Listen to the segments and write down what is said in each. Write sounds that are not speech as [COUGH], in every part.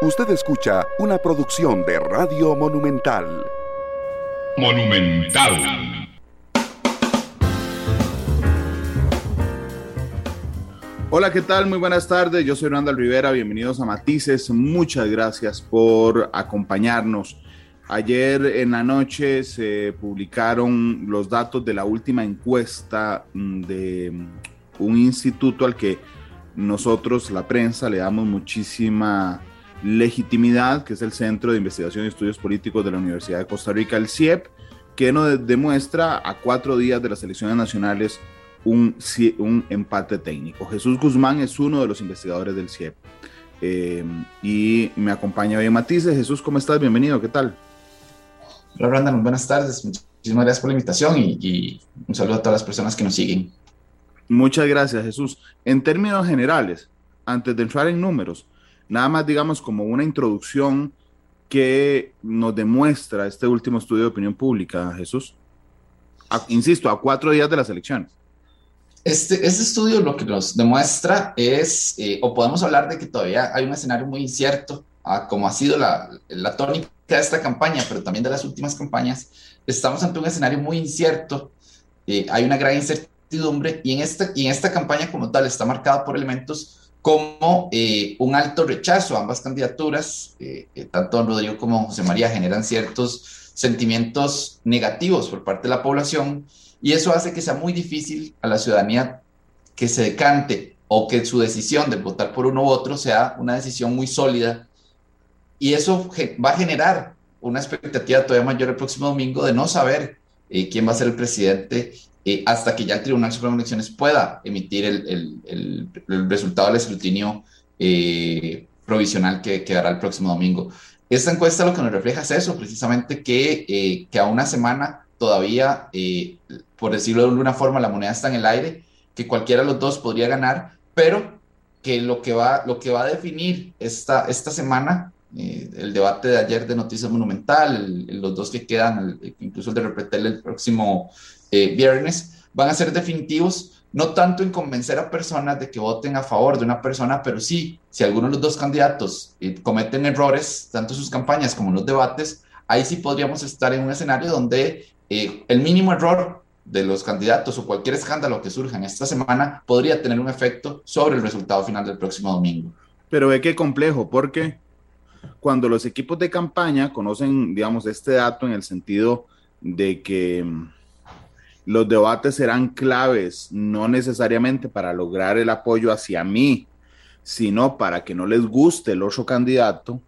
Usted escucha una producción de Radio Monumental. Monumental. Hola, ¿qué tal? Muy buenas tardes. Yo soy Randall Rivera. Bienvenidos a Matices. Muchas gracias por acompañarnos. Ayer en la noche se publicaron los datos de la última encuesta mm, de un instituto al que nosotros, la prensa, le damos muchísima legitimidad, que es el Centro de Investigación y Estudios Políticos de la Universidad de Costa Rica, el CIEP, que nos demuestra a cuatro días de las elecciones nacionales un, un empate técnico. Jesús Guzmán es uno de los investigadores del CIEP. Eh, y me acompaña hoy Matices. Jesús, ¿cómo estás? Bienvenido, ¿qué tal? Hola, Brandon, buenas tardes. Muchísimas gracias por la invitación y, y un saludo a todas las personas que nos siguen. Muchas gracias, Jesús. En términos generales, antes de entrar en números, Nada más, digamos, como una introducción que nos demuestra este último estudio de opinión pública, Jesús. insisto, a cuatro días de las elecciones. Este, este estudio lo que nos demuestra es, eh, o podemos hablar de que todavía hay un escenario muy incierto, como ha sido la, la tónica de esta campaña, pero también de las últimas campañas. Estamos ante un escenario muy incierto, eh, hay una gran incertidumbre y en, esta, y en esta campaña como tal está marcada por elementos como eh, un alto rechazo a ambas candidaturas, eh, tanto don Rodrigo como José María generan ciertos sentimientos negativos por parte de la población y eso hace que sea muy difícil a la ciudadanía que se decante o que su decisión de votar por uno u otro sea una decisión muy sólida y eso va a generar una expectativa todavía mayor el próximo domingo de no saber eh, quién va a ser el presidente eh, hasta que ya el Tribunal Supremo de Elecciones pueda emitir el, el, el, resultado del escrutinio eh, provisional que, quedará el próximo domingo. Esta encuesta lo que nos refleja es eso, precisamente que, eh, que a una semana todavía, por decirlo de alguna forma, la moneda está en el aire, que cualquiera de los dos podría ganar, pero que lo que va, lo que va a definir esta, esta semana el debate de ayer de Noticias Monumental, los dos que quedan, incluso el de Repretel el próximo eh, viernes, van a ser definitivos, no tanto en convencer a personas de que voten a favor de una persona, pero sí, si alguno de los dos candidatos eh, cometen errores, tanto en sus campañas como en los debates, ahí sí podríamos estar en un escenario donde eh, el mínimo error de los candidatos o cualquier escándalo que surja en esta semana podría tener un efecto sobre el resultado final del próximo domingo. Pero ve qué complejo, porque cuando los equipos de campaña conocen, digamos, este dato en el sentido de que los debates serán claves, no necesariamente para lograr el apoyo hacia mí, sino para que no les guste el otro candidato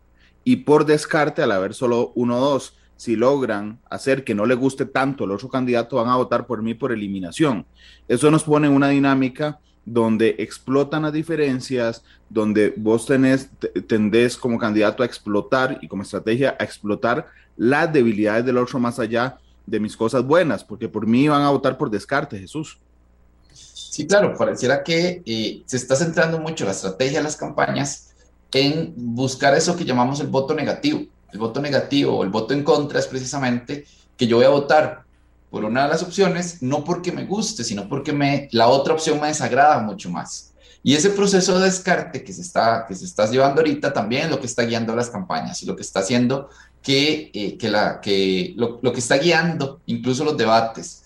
y por descarte, al haber solo uno o dos, si logran hacer que no le guste tanto el otro candidato, van a votar por mí por eliminación. Eso nos pone en una dinámica donde explotan las diferencias, donde vos tenés, tendés como candidato a explotar y como estrategia a explotar las debilidades del otro más allá de mis cosas buenas, porque por mí van a votar por descarte, Jesús. Sí, claro, pareciera que eh, se está centrando mucho la estrategia de las campañas en buscar eso que llamamos el voto negativo. El voto negativo o el voto en contra es precisamente que yo voy a votar por una de las opciones, no porque me guste, sino porque me, la otra opción me desagrada mucho más. Y ese proceso de descarte que se está, que se está llevando ahorita también es lo que está guiando las campañas y lo que está haciendo que, eh, que, la, que lo, lo, que está guiando incluso los debates.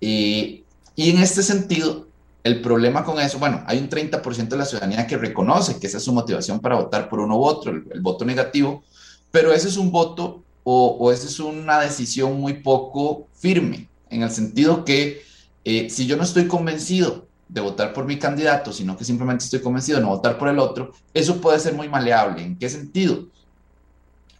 Eh, y en este sentido, el problema con eso, bueno, hay un 30% de la ciudadanía que reconoce que esa es su motivación para votar por uno u otro, el, voto negativo, pero ese es un voto o, o esa es una decisión muy poco firme, en el sentido que eh, si yo no estoy convencido de votar por mi candidato, sino que simplemente estoy convencido de no votar por el otro, eso puede ser muy maleable. ¿En qué sentido?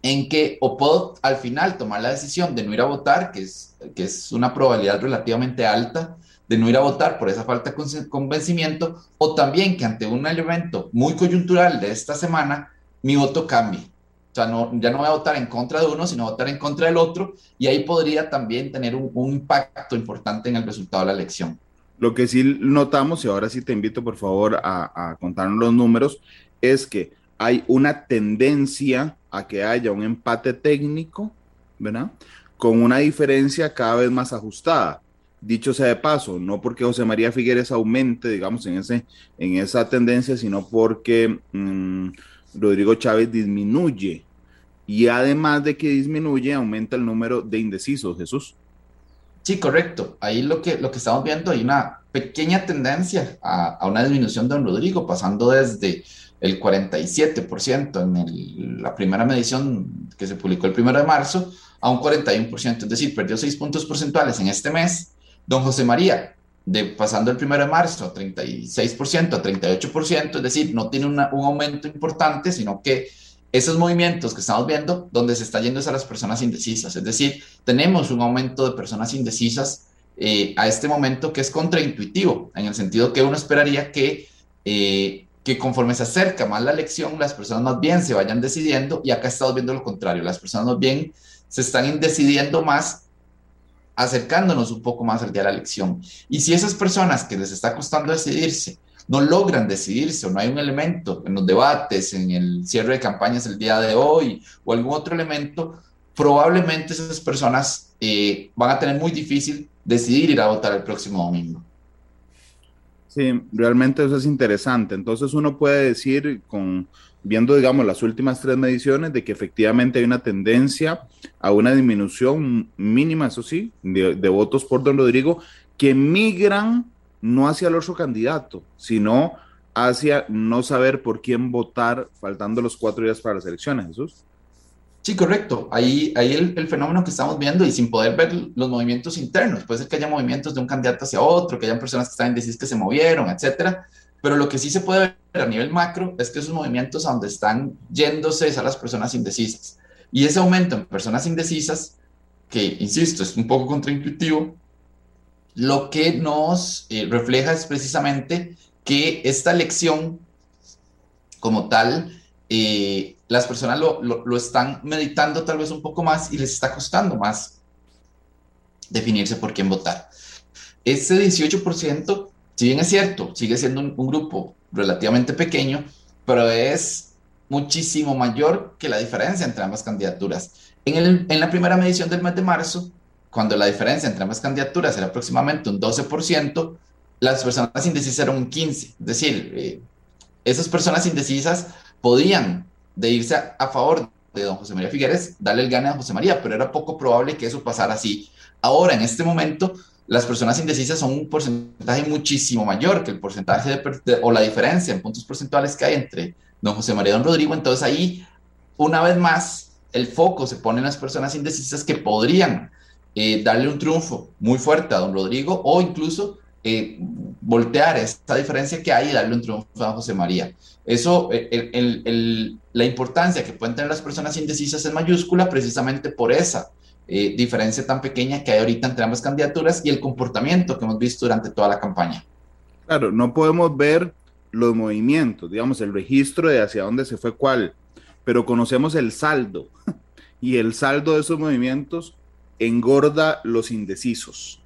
En que o puedo al final tomar la decisión de no ir a votar, que es, que es una probabilidad relativamente alta de no ir a votar por esa falta de convencimiento, o también que ante un elemento muy coyuntural de esta semana, mi voto cambie. O sea, no, ya no voy a votar en contra de uno, sino votar en contra del otro, y ahí podría también tener un, impacto importante en el resultado de la elección. Lo que sí notamos, y ahora sí te invito por favor a, a contarnos los números, es que hay una tendencia a que haya un empate técnico, ¿verdad? Con una diferencia cada vez más ajustada. Dicho sea de paso, no porque José María Figueres aumente, digamos, en, ese, en esa tendencia, sino porque mm, Rodrigo Chávez disminuye. Y además de que disminuye, aumenta el número de indecisos, Jesús. Sí, correcto. Ahí lo que, lo que estamos viendo, hay una pequeña tendencia a, una disminución de don Rodrigo, pasando desde el 47% en la primera medición que se publicó el primero de marzo a un 41%, es decir, perdió 6 puntos porcentuales en este mes. Don José María, de pasando el primero de marzo a 36%, a 38%, es decir, no tiene un aumento importante, sino que esos movimientos que estamos viendo, donde se está yendo es a las personas indecisas, es decir, tenemos un aumento de personas indecisas eh, a este momento que es contraintuitivo, en el sentido que uno esperaría que, eh, que conforme se acerca más la elección, las personas más bien se vayan decidiendo, y acá estamos viendo lo contrario, las personas más bien se están decidiendo más acercándonos un poco más al día de la elección. Y si esas personas que les está costando decidirse no logran decidirse o no hay un elemento en los debates, en el cierre de campañas el día de hoy o algún otro elemento, probablemente esas personas eh, van a tener muy difícil decidir ir a votar el próximo domingo. Sí, realmente eso es interesante. Entonces uno puede decir con viendo, digamos, las últimas tres mediciones, de que efectivamente hay una tendencia a una disminución mínima, eso sí, de, votos por don Rodrigo, que migran no hacia el otro candidato, sino hacia no saber por quién votar faltando los cuatro días para las elecciones, Jesús. Sí, correcto. Ahí, ahí el, fenómeno que estamos viendo y sin poder ver los movimientos internos, puede ser que haya movimientos de un candidato hacia otro, que hayan personas que están indecidas que se movieron, etcétera, pero lo que sí se puede ver a nivel macro es que esos movimientos a donde están yéndose es a las personas indecisas. Y ese aumento en personas indecisas, que insisto, es un poco contraintuitivo, lo que nos eh, refleja es precisamente que esta elección como tal, eh, las personas lo, lo, están meditando tal vez un poco más y les está costando más definirse por quién votar. Ese 18% si bien es cierto, sigue siendo un, grupo relativamente pequeño, pero es muchísimo mayor que la diferencia entre ambas candidaturas. En, la primera medición del mes de marzo, cuando la diferencia entre ambas candidaturas era aproximadamente un 12%, las personas indecisas eran un 15%. Es decir, eh, esas personas indecisas podían de irse a, favor de don José María Figueres, darle el gane a José María, pero era poco probable que eso pasara así. Ahora, en este momento, las personas indecisas son un porcentaje muchísimo mayor que el porcentaje de, o la diferencia en puntos porcentuales que hay entre don José María y don Rodrigo. Entonces ahí, una vez más, el foco se pone en las personas indecisas que podrían eh, darle un triunfo muy fuerte a don Rodrigo o incluso eh, voltear esta diferencia que hay y darle un triunfo a José María. Eso, la importancia que pueden tener las personas indecisas es mayúscula precisamente por esa eh, diferencia tan pequeña que hay ahorita entre ambas candidaturas y el comportamiento que hemos visto durante toda la campaña. Claro, no podemos ver los movimientos, digamos, el registro de hacia dónde se fue cuál, pero conocemos el saldo [LAUGHS] y el saldo de esos movimientos engorda los indecisos.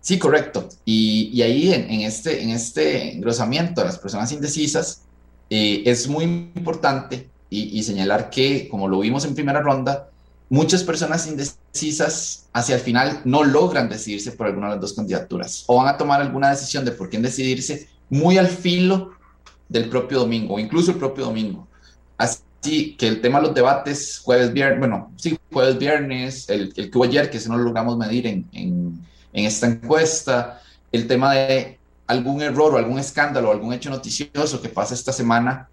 Sí, correcto. Y, ahí en, este, en este engrosamiento de las personas indecisas eh, es muy importante y, señalar que, como lo vimos en primera ronda, muchas personas indecisas hacia el final no logran decidirse por alguna de las dos candidaturas o van a tomar alguna decisión de por quién decidirse muy al filo del propio domingo o incluso el propio domingo. Así que el tema de los debates jueves, viernes, bueno, sí, jueves, viernes, el, el que hubo ayer, que si no lo logramos medir en, en esta encuesta, el tema de algún error o algún escándalo o algún hecho noticioso que pasa esta semana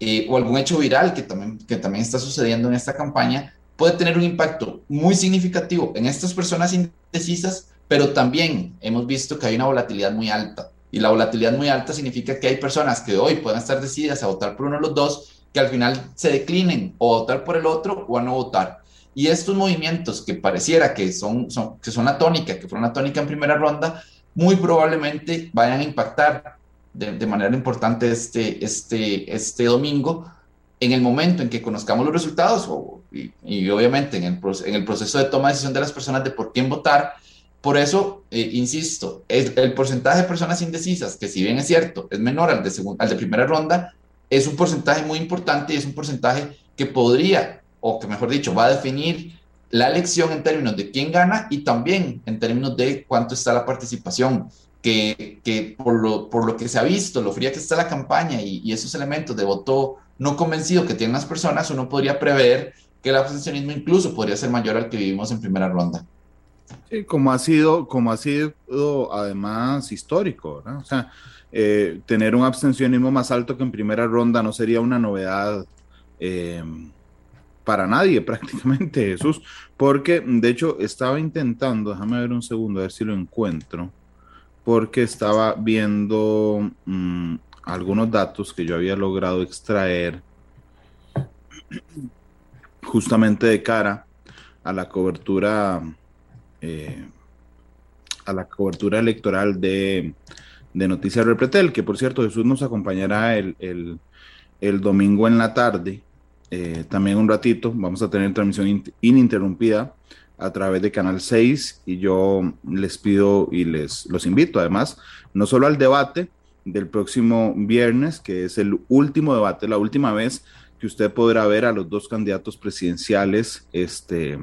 eh, o algún hecho viral que también, que también está sucediendo en esta campaña, puede tener un impacto muy significativo en estas personas indecisas, pero también hemos visto que hay una volatilidad muy alta. Y la volatilidad muy alta significa que hay personas que hoy pueden estar decididas a votar por uno de los dos, que al final se declinen o a votar por el otro o a no votar. Y estos movimientos que pareciera que son, son, que son la tónica, que fueron la tónica en primera ronda, muy probablemente vayan a impactar de, manera importante este, este, este domingo en el momento en que conozcamos los resultados y, obviamente en el, en el, proceso de toma de decisión de las personas de por quién votar, por eso, eh, insisto, el, el, porcentaje de personas indecisas, que si bien es cierto, es menor al de, al de primera ronda, es un porcentaje muy importante y es un porcentaje que podría, o que mejor dicho, va a definir la elección en términos de quién gana y también en términos de cuánto está la participación que, que por, lo, por, lo, que se ha visto, lo fría que está la campaña y, esos elementos de voto no convencido que tienen las personas, uno podría prever que el abstencionismo incluso podría ser mayor al que vivimos en primera ronda. Sí, como ha sido, como ha sido además histórico, ¿no? O sea, eh, tener un abstencionismo más alto que en primera ronda no sería una novedad eh, para nadie [LAUGHS] prácticamente, Jesús, porque de hecho estaba intentando, déjame ver un segundo, a ver si lo encuentro, porque estaba viendo mmm, algunos datos que yo había logrado extraer [CLEARS THROAT] justamente de cara a la cobertura eh, a la cobertura electoral de, de Noticias Repretel, que por cierto Jesús nos acompañará el, el domingo en la tarde, eh, también un ratito, vamos a tener transmisión ininterrumpida a través de Canal 6 y yo les pido y les los invito además, no solo al debate del próximo viernes, que es el último debate, la última vez que usted podrá ver a los dos candidatos presidenciales, este,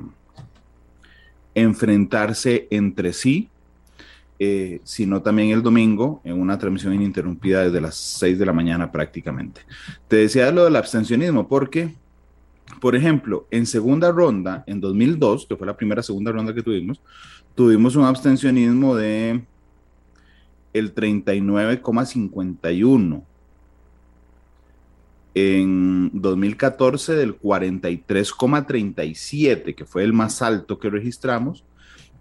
enfrentarse entre sí, eh, sino también el domingo en una transmisión ininterrumpida desde las 6 de la mañana prácticamente. Te decía lo del abstencionismo porque, por ejemplo, en segunda ronda, en 2002, que fue la primera segunda ronda que tuvimos, tuvimos un abstencionismo de el 39,51 en 2014 del 43,37, que fue el más alto que registramos,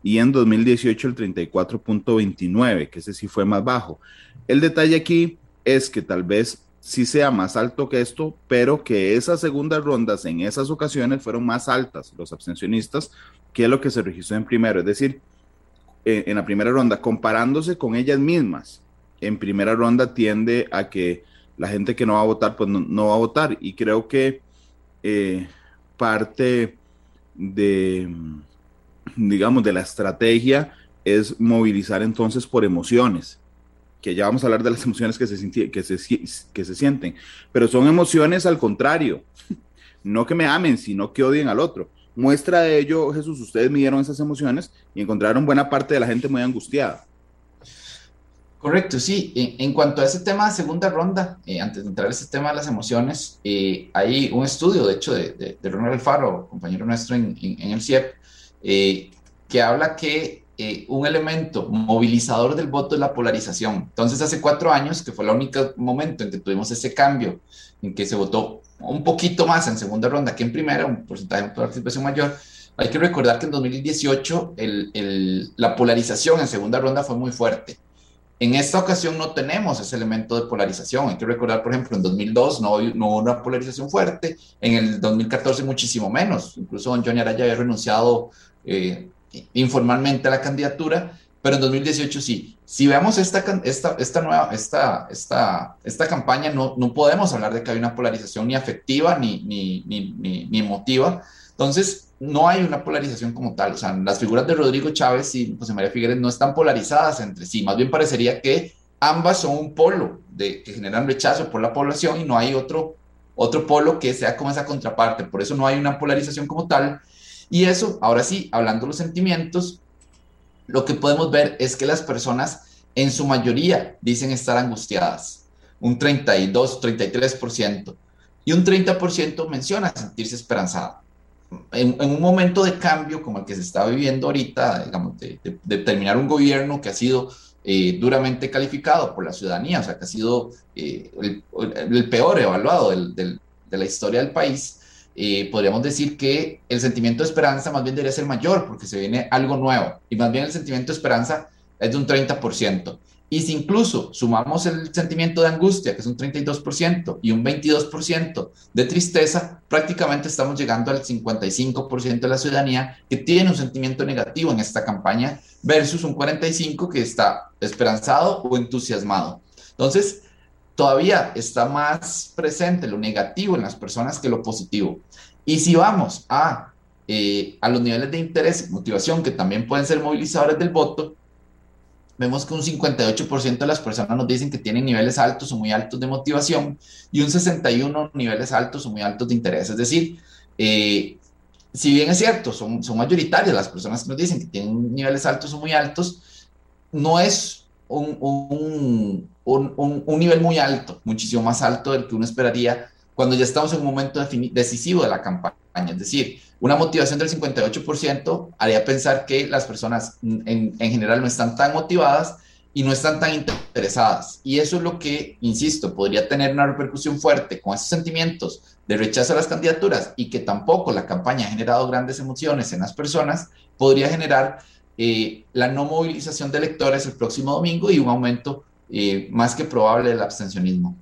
y en 2018 el 34,29, que ese sí fue más bajo. El detalle aquí es que tal vez sí sea más alto que esto, pero que esas segundas rondas en esas ocasiones fueron más altas, los abstencionistas, que lo que se registró en primero. Es decir, en la primera ronda, comparándose con ellas mismas, en primera ronda tiende a que la gente que no va a votar, pues no, va a votar. Y creo que eh, parte de, digamos, de la estrategia es movilizar entonces por emociones, que ya vamos a hablar de las emociones que se, que se, que se sienten, pero son emociones al contrario, no que me amen, sino que odien al otro. Muestra de ello, Jesús, ustedes midieron esas emociones y encontraron buena parte de la gente muy angustiada. Correcto, sí. En, cuanto a ese tema de segunda ronda, eh, antes de entrar a ese tema de las emociones, eh, hay un estudio, de hecho, de, de, Ronald Alfaro, compañero nuestro en, el CIEP, eh, que habla que un elemento movilizador del voto es la polarización. Entonces, hace cuatro años, que fue el único momento en que tuvimos ese cambio, en que se votó un poquito más en segunda ronda que en primera, un porcentaje de participación mayor, hay que recordar que en 2018 la polarización en segunda ronda fue muy fuerte. En esta ocasión no tenemos ese elemento de polarización. Hay que recordar, por ejemplo, en 2002 no, no hubo una polarización fuerte, en el 2014 muchísimo menos. Incluso don Johnny Araya había renunciado eh, informalmente a la candidatura, pero en 2018 sí. Si vemos esta, esta, esta nueva, esta, esta, esta campaña, no, no podemos hablar de que hay una polarización ni afectiva ni, ni, ni, ni emotiva. Entonces, no hay una polarización como tal. O sea, las figuras de Rodrigo Chávez y José María Figueres no están polarizadas entre sí. Más bien parecería que ambas son un polo de, que generan rechazo por la población y no hay otro, otro polo que sea como esa contraparte. Por eso no hay una polarización como tal. Y eso, ahora sí, hablando de los sentimientos, lo que podemos ver es que las personas en su mayoría dicen estar angustiadas. Un 32, 33%. Y un 30% menciona sentirse esperanzada en, un momento de cambio como el que se está viviendo ahorita, digamos, de, terminar un gobierno que ha sido eh, duramente calificado por la ciudadanía, o sea, que ha sido eh, el, peor evaluado de la historia del país, eh, podríamos decir que el sentimiento de esperanza más bien debería ser mayor porque se viene algo nuevo y más bien el sentimiento de esperanza es de un 30%. Y si incluso sumamos el sentimiento de angustia, que es un 32%, y un 22% de tristeza, prácticamente estamos llegando al 55% de la ciudadanía que tiene un sentimiento negativo en esta campaña versus un 45% que está esperanzado o entusiasmado. Entonces, todavía está más presente lo negativo en las personas que lo positivo. Y si vamos a, eh, a los niveles de interés y motivación que también pueden ser movilizadores del voto, vemos que un 58% de las personas nos dicen que tienen niveles altos o muy altos de motivación y un 61% niveles altos o muy altos de interés. Es decir, eh, si bien es cierto, son, son mayoritarias las personas que nos dicen que tienen niveles altos o muy altos, no es un, un, nivel muy alto, muchísimo más alto del que uno esperaría cuando ya estamos en un momento decisivo de la campaña. Es decir, una motivación del 58% haría pensar que las personas en, en general no están tan motivadas y no están tan interesadas. Y eso es lo que, insisto, podría tener una repercusión fuerte con esos sentimientos de rechazo a las candidaturas y que tampoco la campaña ha generado grandes emociones en las personas, podría generar eh, la no movilización de electores el próximo domingo y un aumento eh, más que probable del abstencionismo.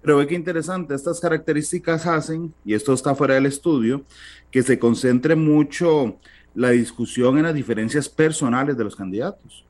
Pero ve que interesante, estas características hacen, y esto está fuera del estudio, que se concentre mucho la discusión en las diferencias personales de los candidatos.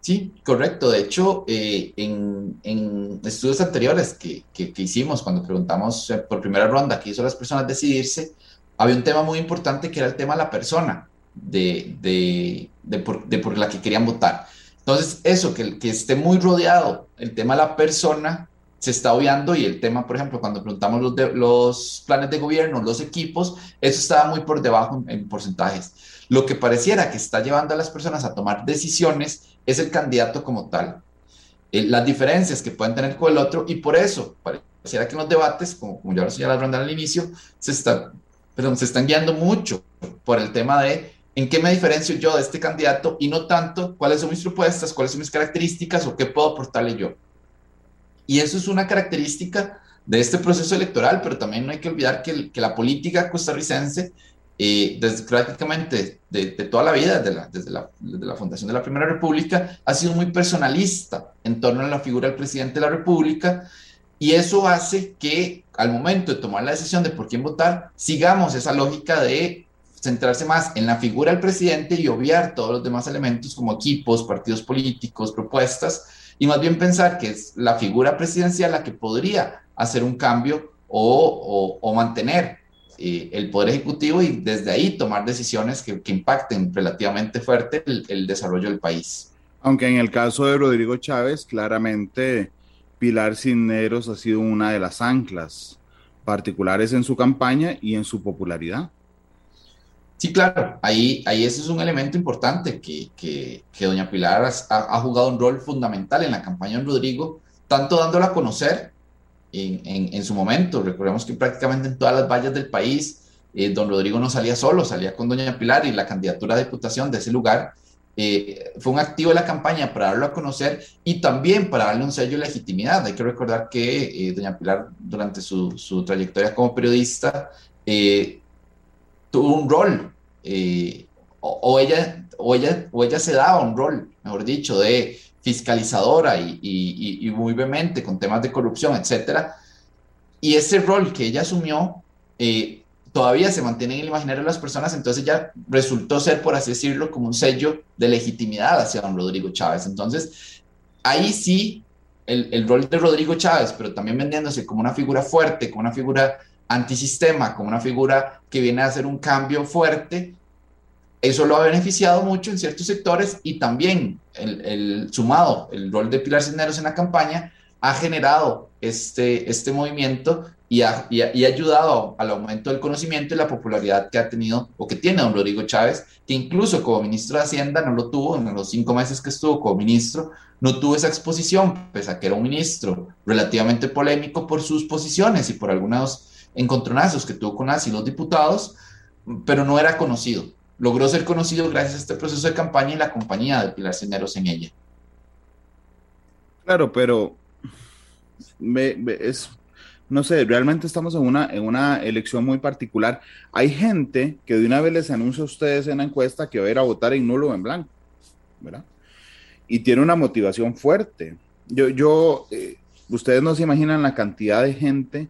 Sí, correcto. De hecho, eh, en, estudios anteriores que, hicimos, cuando preguntamos eh, por primera ronda qué hizo las personas decidirse, había un tema muy importante que era el tema de la persona, de, por, la que querían votar. Entonces, eso, que, esté muy rodeado el tema de la persona, se está obviando y el tema, por ejemplo, cuando preguntamos los, planes de gobierno, los equipos, eso estaba muy por debajo en porcentajes. Lo que pareciera que está llevando a las personas a tomar decisiones es el candidato como tal. Eh, las diferencias que pueden tener con el otro y por eso pareciera que en los debates, como, como ya lo señalaron al inicio, se, está, perdón, se están guiando mucho por el tema de en qué me diferencio yo de este candidato y no tanto cuáles son mis propuestas, cuáles son mis características o qué puedo aportarle yo. Y eso es una característica de este proceso electoral, pero también no hay que olvidar que, que la política costarricense eh, desde prácticamente de, toda la vida, la, desde, la, desde la, fundación de la Primera República, ha sido muy personalista en torno a la figura del presidente de la República y eso hace que al momento de tomar la decisión de por quién votar, sigamos esa lógica de centrarse más en la figura del presidente y obviar todos los demás elementos como equipos, partidos políticos, propuestas, y más bien pensar que es la figura presidencial la que podría hacer un cambio o, o, mantener eh, el Poder Ejecutivo y desde ahí tomar decisiones que, impacten relativamente fuerte el, desarrollo del país. Aunque en el caso de Rodrigo Chávez, claramente Pilar Cisneros ha sido una de las anclas particulares en su campaña y en su popularidad. Sí, claro, ahí, ahí ese es un elemento importante que, que, doña Pilar ha, ha, jugado un rol fundamental en la campaña de Rodrigo, tanto dándola a conocer en, en, su momento. Recordemos que prácticamente en todas las vallas del país, eh, don Rodrigo no salía solo, salía con doña Pilar y la candidatura a diputación de ese lugar eh, fue un activo de la campaña para darlo a conocer y también para darle un sello de legitimidad. Hay que recordar que eh, doña Pilar durante su, su, trayectoria como periodista tuvo un rol, o, ella, o, ella, o ella se daba un rol, mejor dicho, de fiscalizadora y, muy vehemente con temas de corrupción, etcétera. Y ese rol que ella asumió eh, todavía se mantiene en el imaginario de las personas, entonces ya resultó ser, por así decirlo, como un sello de legitimidad hacia don Rodrigo Chávez. Entonces, ahí sí, el, el rol de Rodrigo Chávez, pero también vendiéndose como una figura fuerte, como una figura antisistema, como una figura que viene a hacer un cambio fuerte, eso lo ha beneficiado mucho en ciertos sectores y también el, sumado, el rol de Pilar Cisneros en la campaña ha generado este, este movimiento y ha, y, ha, ayudado al aumento del conocimiento y la popularidad que ha tenido o que tiene don Rodrigo Chávez, que incluso como ministro de Hacienda no lo tuvo en los cinco meses que estuvo como ministro, no tuvo esa exposición, pese a que era un ministro relativamente polémico por sus posiciones y por algunos encontronazos que tuvo con las y los diputados, pero no era conocido logró ser conocido gracias a este proceso de campaña y la compañía de Pilar Cisneros en ella. Claro, pero es, no sé, realmente estamos en una, en una elección muy particular. Hay gente que de una vez les anuncia a ustedes en la encuesta que va a ir a votar en nulo o en blanco, ¿verdad? Y tiene una motivación fuerte. Yo, yo, eh, ustedes no se imaginan la cantidad de gente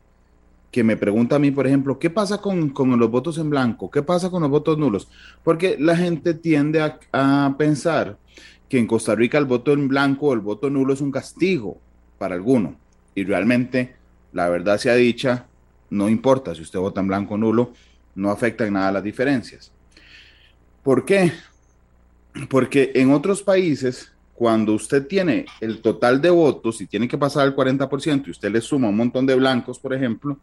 que me pregunta a mí, por ejemplo, ¿qué pasa con, los votos en blanco? ¿Qué pasa con los votos nulos? Porque la gente tiende a, pensar que en Costa Rica el voto en blanco o el voto nulo es un castigo para alguno. Y realmente, la verdad sea dicha, no importa si usted vota en blanco o nulo, no afecta en nada las diferencias. ¿Por qué? Porque en otros países cuando usted tiene el total de votos y tiene que pasar al 40% y usted le suma un montón de blancos, por ejemplo,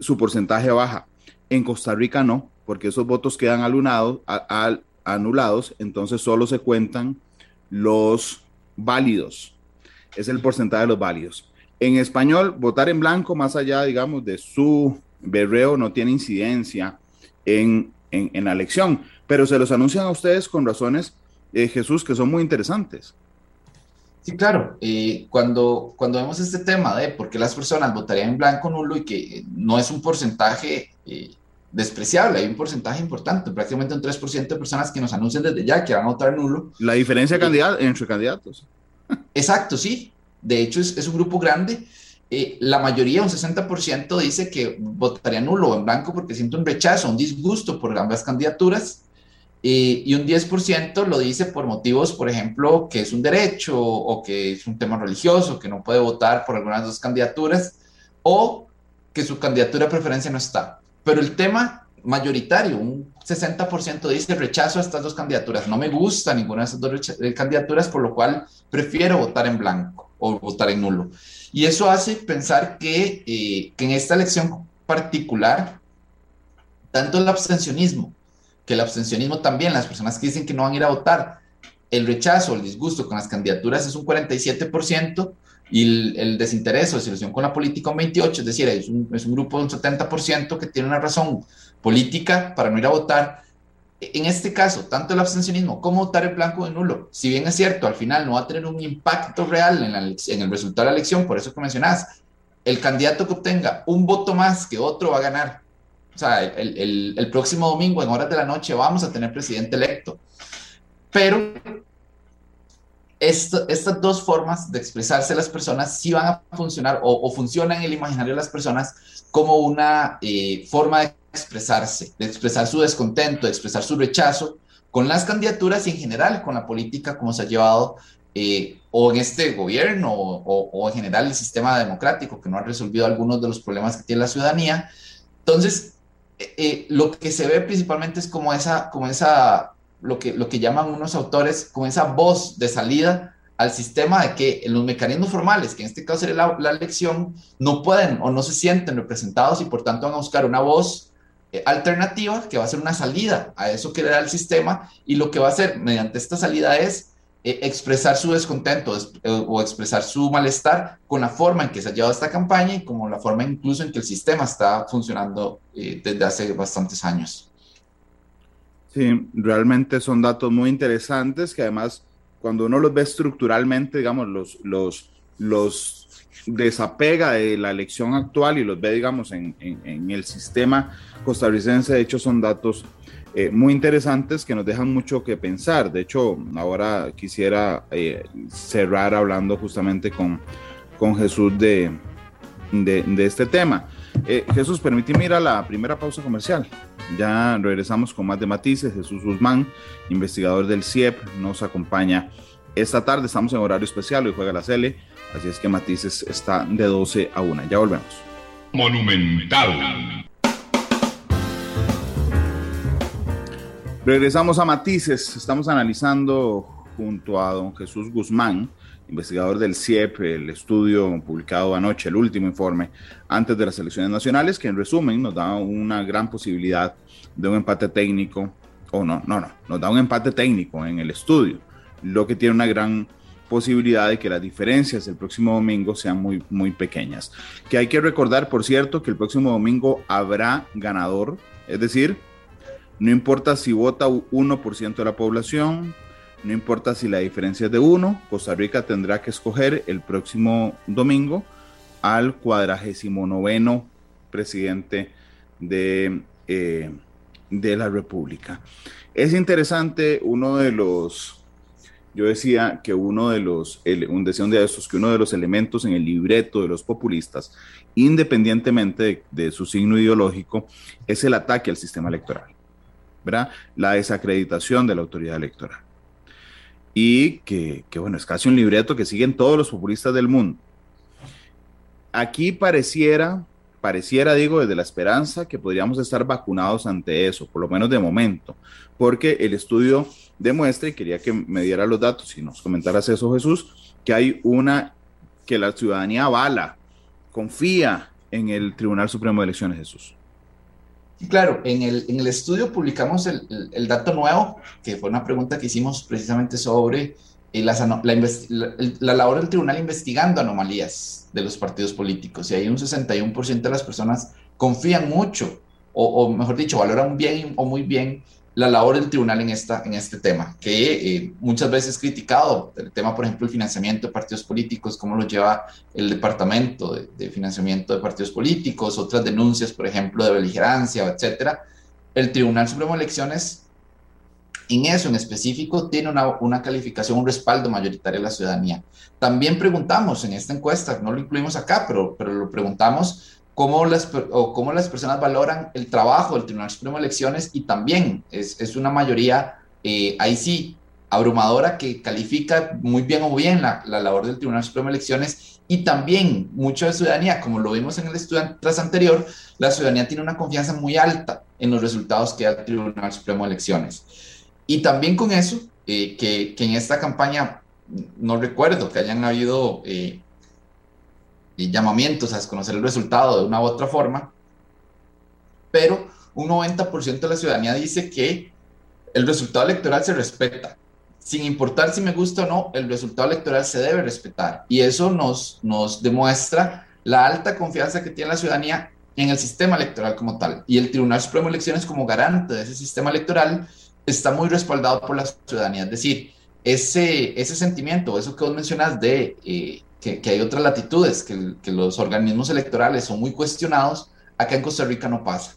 su porcentaje baja. En Costa Rica no, porque esos votos quedan anulados, anulados entonces solo se cuentan los válidos. Es el porcentaje de los válidos. En español, votar en blanco, más allá, digamos, de su berreo, no tiene incidencia en, la elección, pero se los anuncian a ustedes con razones, eh, Jesús, que son muy interesantes. Sí, claro. Eh, cuando, cuando vemos este tema de por qué las personas votarían en blanco nulo y que no es un porcentaje eh, despreciable, hay un porcentaje importante, prácticamente un 3% de personas que nos anuncian desde ya que van a votar nulo. La diferencia eh, entre candidatos. Exacto, sí. De hecho, es, es un grupo grande. la mayoría, un 60%, dice que votaría nulo o en blanco porque siente un rechazo, un disgusto por ambas candidaturas y un 10% lo dice por motivos, por ejemplo, que es un derecho o que es un tema religioso, que no puede votar por algunas dos candidaturas o que su candidatura de preferencia no está. Pero el tema mayoritario, un 60% dice rechazo a estas dos candidaturas. No me gusta ninguna de esas dos eh, candidaturas, por lo cual prefiero votar en blanco o votar en nulo. Y eso hace pensar que, eh, que en esta elección particular, tanto el abstencionismo que el abstencionismo también, las personas que dicen que no van a ir a votar, el rechazo, el disgusto con las candidaturas es un 47% y el, desinterés o desilusión con la política un 28%, es decir, es un, es un grupo de un 70% que tiene una razón política para no ir a votar. En este caso, tanto el abstencionismo como votar en blanco de nulo, si bien es cierto, al final no va a tener un impacto real en, en el resultado de la elección, por eso que mencionás, el candidato que obtenga un voto más que otro va a ganar o sea, el, próximo domingo en horas de la noche vamos a tener presidente electo. Pero estas dos formas de expresarse las personas sí van a funcionar o, funcionan en el imaginario de las personas como una eh, forma de expresarse, de expresar su descontento, de expresar su rechazo con las candidaturas y en general con la política como se ha llevado eh, o en este gobierno o, o, en general el sistema democrático que no ha resolvido algunos de los problemas que tiene la ciudadanía. Entonces, eh, eh, lo que se ve principalmente es como esa, como esa, lo que, lo que llaman unos autores, como esa voz de salida al sistema de que los mecanismos formales, que en este caso sería la, elección, no pueden o no se sienten representados y por tanto van a buscar una voz eh, alternativa que va a ser una salida a eso que le da el sistema y lo que va a hacer mediante esta salida es eh, expresar su descontento eh, o expresar su malestar con la forma en que se ha llevado esta campaña y como la forma incluso en que el sistema está funcionando eh, desde hace bastantes años. Sí, realmente son datos muy interesantes que además cuando uno los ve estructuralmente, digamos, los, los, los desapega de la elección actual y los ve, digamos, en, en, en el sistema costarricense, de hecho son datos eh, muy interesantes que nos dejan mucho que pensar. De hecho, ahora quisiera eh, cerrar hablando justamente con, con Jesús de, de, este tema. Eh, Jesús, permíteme ir a la primera pausa comercial. Ya regresamos con más de matices. Jesús Guzmán, investigador del CIEP, nos acompaña esta tarde. Estamos en horario especial, hoy juega la Cele, así es que Matices está de 12 a 1. Ya volvemos. Monumental. Regresamos a Matices. Estamos analizando junto a don Jesús Guzmán, investigador del CIEP, el estudio publicado anoche, el último informe antes de las elecciones nacionales, que en resumen nos da una gran posibilidad de un empate técnico, o no, no, no, nos da un empate técnico en el estudio, lo que tiene una gran posibilidad de que las diferencias el próximo domingo sean muy, muy pequeñas. Que hay que recordar, por cierto, que el próximo domingo habrá ganador, es decir, no importa si vota 1% de la población, no importa si la diferencia es de 1, Costa Rica tendrá que escoger el próximo domingo al cuadragésimo noveno presidente de, eh, de la República. Es interesante, uno de los, yo decía que uno de los, un decía de estos, que uno de los elementos en el libreto de los populistas, independientemente de su signo ideológico, es el ataque al sistema electoral. La desacreditación de la autoridad electoral. Y que, bueno, es casi un libreto que siguen todos los populistas del mundo. Aquí pareciera, pareciera, digo, desde la esperanza que podríamos estar vacunados ante eso, por lo menos de momento, porque el estudio demuestra, y quería que me diera los datos y nos comentaras eso, Jesús, que hay una, que la ciudadanía avala, confía en el Tribunal Supremo de Elecciones, Jesús. Claro, en el, en el estudio publicamos el, dato nuevo, que fue una pregunta que hicimos precisamente sobre la, la, labor del tribunal investigando anomalías de los partidos políticos. Y hay un 61% de las personas confían mucho, o, mejor dicho, valoran bien o muy bien la labor del tribunal en, esta, en este tema, que eh, muchas veces criticado, el tema, por ejemplo, el financiamiento de partidos políticos, cómo lo lleva el Departamento de, Financiamiento de Partidos Políticos, otras denuncias, por ejemplo, de beligerancia, etcétera. El Tribunal Supremo de Elecciones en eso en específico tiene una, una, calificación, un respaldo mayoritario de la ciudadanía. También preguntamos en esta encuesta, no lo incluimos acá, pero, pero lo preguntamos cómo las, o cómo las personas valoran el trabajo del Tribunal Supremo de Elecciones y también es, es una mayoría, eh, ahí sí, abrumadora que califica muy bien o bien la, la, labor del Tribunal Supremo de Elecciones y también mucho de ciudadanía, como lo vimos en el estudio tras anterior, la ciudadanía tiene una confianza muy alta en los resultados que da el Tribunal Supremo de Elecciones. Y también con eso, eh, que, que, en esta campaña no recuerdo que hayan habido eh, llamamientos a desconocer el resultado de una u otra forma, pero un 90% de la ciudadanía dice que el resultado electoral se respeta. Sin importar si me gusta o no, el resultado electoral se debe respetar. Y eso nos, nos demuestra la alta confianza que tiene la ciudadanía en el sistema electoral como tal. Y el Tribunal Supremo de Elecciones como garante de ese sistema electoral está muy respaldado por la ciudadanía. Es decir, ese, ese sentimiento, eso que vos mencionas de eh, que, que, hay otras latitudes, que, que, los organismos electorales son muy cuestionados, acá en Costa Rica no pasa.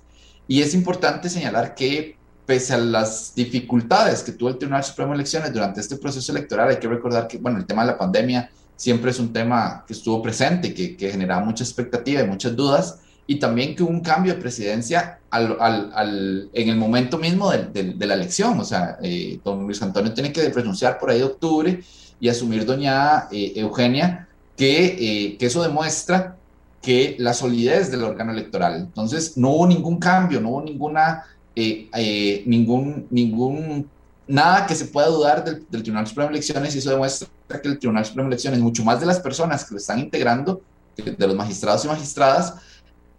Y es importante señalar que pese a las dificultades que tuvo el Tribunal Supremo de Elecciones durante este proceso electoral, hay que recordar que, bueno, el tema de la pandemia siempre es un tema que estuvo presente, que, que generaba mucha expectativa y muchas dudas, y también que hubo un cambio de presidencia al, al, al, en el momento mismo de, de, de la elección. O sea, eh, don Luis Antonio tiene que renunciar por ahí de octubre y asumir doña eh, Eugenia, que, eh, que, eso demuestra que la solidez del órgano electoral. Entonces, no hubo ningún cambio, no hubo ninguna, ningún, ningún, nada que se pueda dudar del, del Tribunal Supremo de Elecciones y eso demuestra que el Tribunal Supremo de Elecciones, mucho más de las personas que lo están integrando, de los magistrados y magistradas,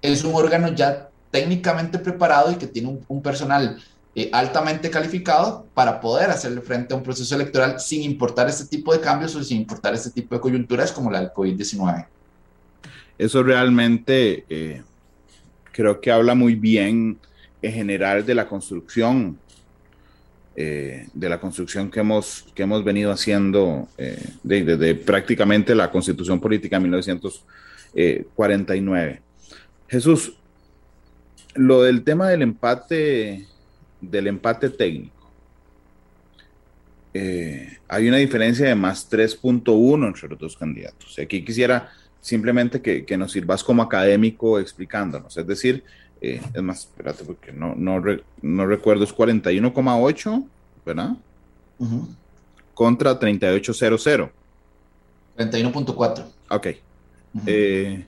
es un órgano ya técnicamente preparado y que tiene un, un personal eh, altamente calificado para poder hacerle frente a un proceso electoral sin importar este tipo de cambios o sin importar este tipo de coyunturas como la del COVID-19. Eso realmente eh, creo que habla muy bien en general de la construcción, eh, de la construcción que hemos, que hemos venido haciendo desde de, de prácticamente la constitución política de 1949. Jesús, lo del tema del empate, del empate técnico. Eh, hay una diferencia de más 3.1 entre los dos candidatos. Aquí quisiera simplemente que, que, nos sirvas como académico explicándonos. Es decir, eh, es más, espérate, porque no, no, re, no recuerdo, es 41,8, ¿verdad? Uh -huh. Contra 38,00. 31.4. Ok. Uh -huh. eh,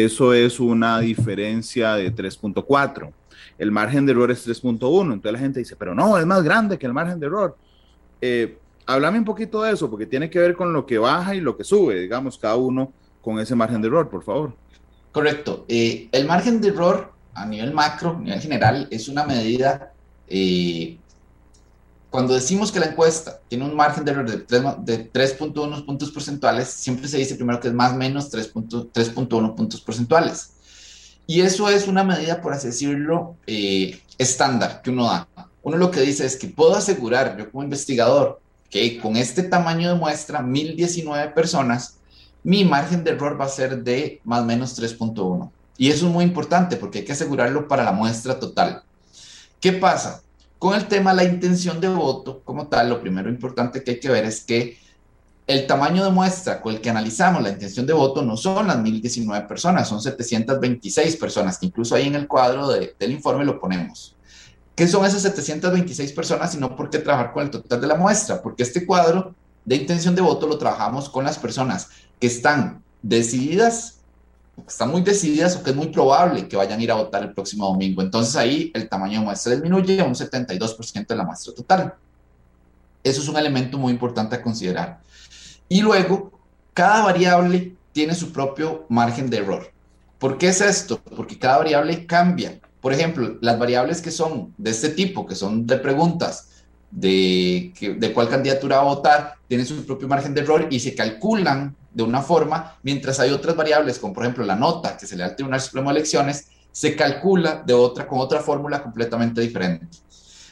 eso es una diferencia de 3.4. El margen de error es 3.1. Entonces la gente dice, pero no, es más grande que el margen de error. Eh, háblame un poquito de eso, porque tiene que ver con lo que baja y lo que sube, digamos, cada uno con ese margen de error, por favor. Correcto. Eh, el margen de error a nivel macro, a nivel general, es una medida eh, cuando decimos que la encuesta tiene un margen de error de 3.1 puntos porcentuales, siempre se dice primero que es más o menos 3.1 puntos porcentuales. Y eso es una medida, por así decirlo, eh, estándar que uno da. Uno lo que dice es que puedo asegurar, yo como investigador, que con este tamaño de muestra, 1019 personas, mi margen de error va a ser de más o menos 3.1. Y eso es muy importante porque hay que asegurarlo para la muestra total. ¿Qué pasa? Con el tema de la intención de voto, como tal, lo primero importante que hay que ver es que el tamaño de muestra con el que analizamos la intención de voto no son las 1019 personas, son 726 personas, que incluso ahí en el cuadro de, del informe lo ponemos. ¿Qué son esas 726 personas y no por qué trabajar con el total de la muestra? Porque este cuadro de intención de voto lo trabajamos con las personas que están decididas están muy decididas o que es muy probable que vayan a ir a votar el próximo domingo. Entonces ahí el tamaño de muestra disminuye a un 72% de la muestra total. Eso es un elemento muy importante a considerar. Y luego, cada variable tiene su propio margen de error. ¿Por qué es esto? Porque cada variable cambia. Por ejemplo, las variables que son de este tipo, que son de preguntas, de, de cuál candidatura va a votar, tienen su propio margen de error y se calculan de una forma, mientras hay otras variables, como por ejemplo la nota que se le da al Tribunal Supremo de Elecciones, se calcula de otra, con otra fórmula completamente diferente.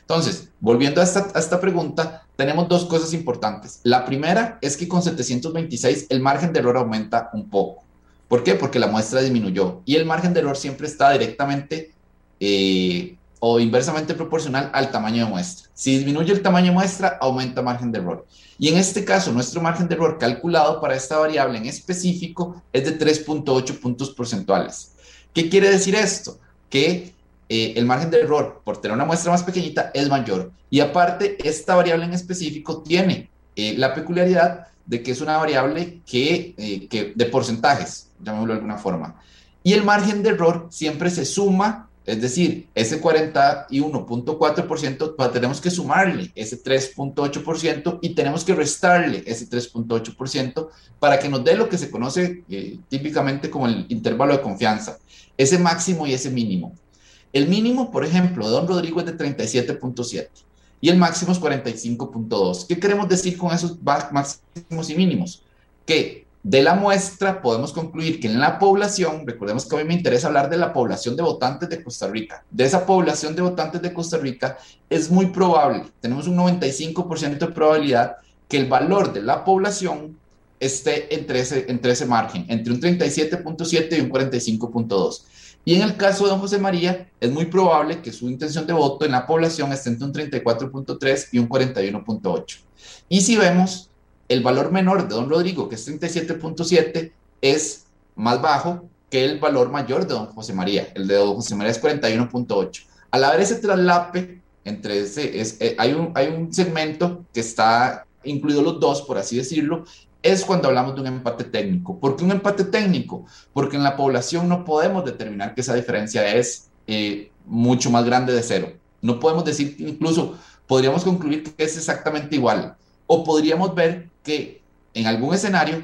Entonces, volviendo a esta, a esta pregunta, tenemos dos cosas importantes. La primera es que con 726 el margen de error aumenta un poco. ¿Por qué? Porque la muestra disminuyó y el margen de error siempre está directamente eh, o inversamente proporcional al tamaño de muestra. Si disminuye el tamaño de muestra, aumenta margen de error. Y en este caso, nuestro margen de error calculado para esta variable en específico es de 3.8 puntos porcentuales. ¿Qué quiere decir esto? Que eh, el margen de error por tener una muestra más pequeñita es mayor. Y aparte, esta variable en específico tiene eh, la peculiaridad de que es una variable que, eh, que de porcentajes, llamémoslo de alguna forma. Y el margen de error siempre se suma es decir, ese 41.4% pues, tenemos que sumarle ese 3.8% y tenemos que restarle ese 3.8% para que nos dé lo que se conoce eh, típicamente como el intervalo de confianza, ese máximo y ese mínimo. El mínimo, por ejemplo, de Don Rodrigo es de 37.7 y el máximo es 45.2. ¿Qué queremos decir con esos máximos y mínimos? Que de la muestra podemos concluir que en la población, recordemos que mí me interesa hablar de la población de votantes de Costa Rica, de esa población de votantes de Costa Rica es muy probable, tenemos un 95% de probabilidad que el valor de la población esté entre ese, entre ese margen, entre un 37.7 y un 45.2. Y en el caso de don José María, es muy probable que su intención de voto en la población esté entre un 34.3 y un 41.8. Y si vemos el valor menor de don Rodrigo, que es 37.7, es más bajo que el valor mayor de don José María. El de don José María es 41.8. Al haber ese traslape entre ese, es, eh, hay, un, hay un segmento que está incluido los dos, por así decirlo, es cuando hablamos de un empate técnico. ¿Por qué un empate técnico? Porque en la población no podemos determinar que esa diferencia es eh, mucho más grande de cero. No podemos decir, incluso podríamos concluir que es exactamente igual. O podríamos ver que en algún escenario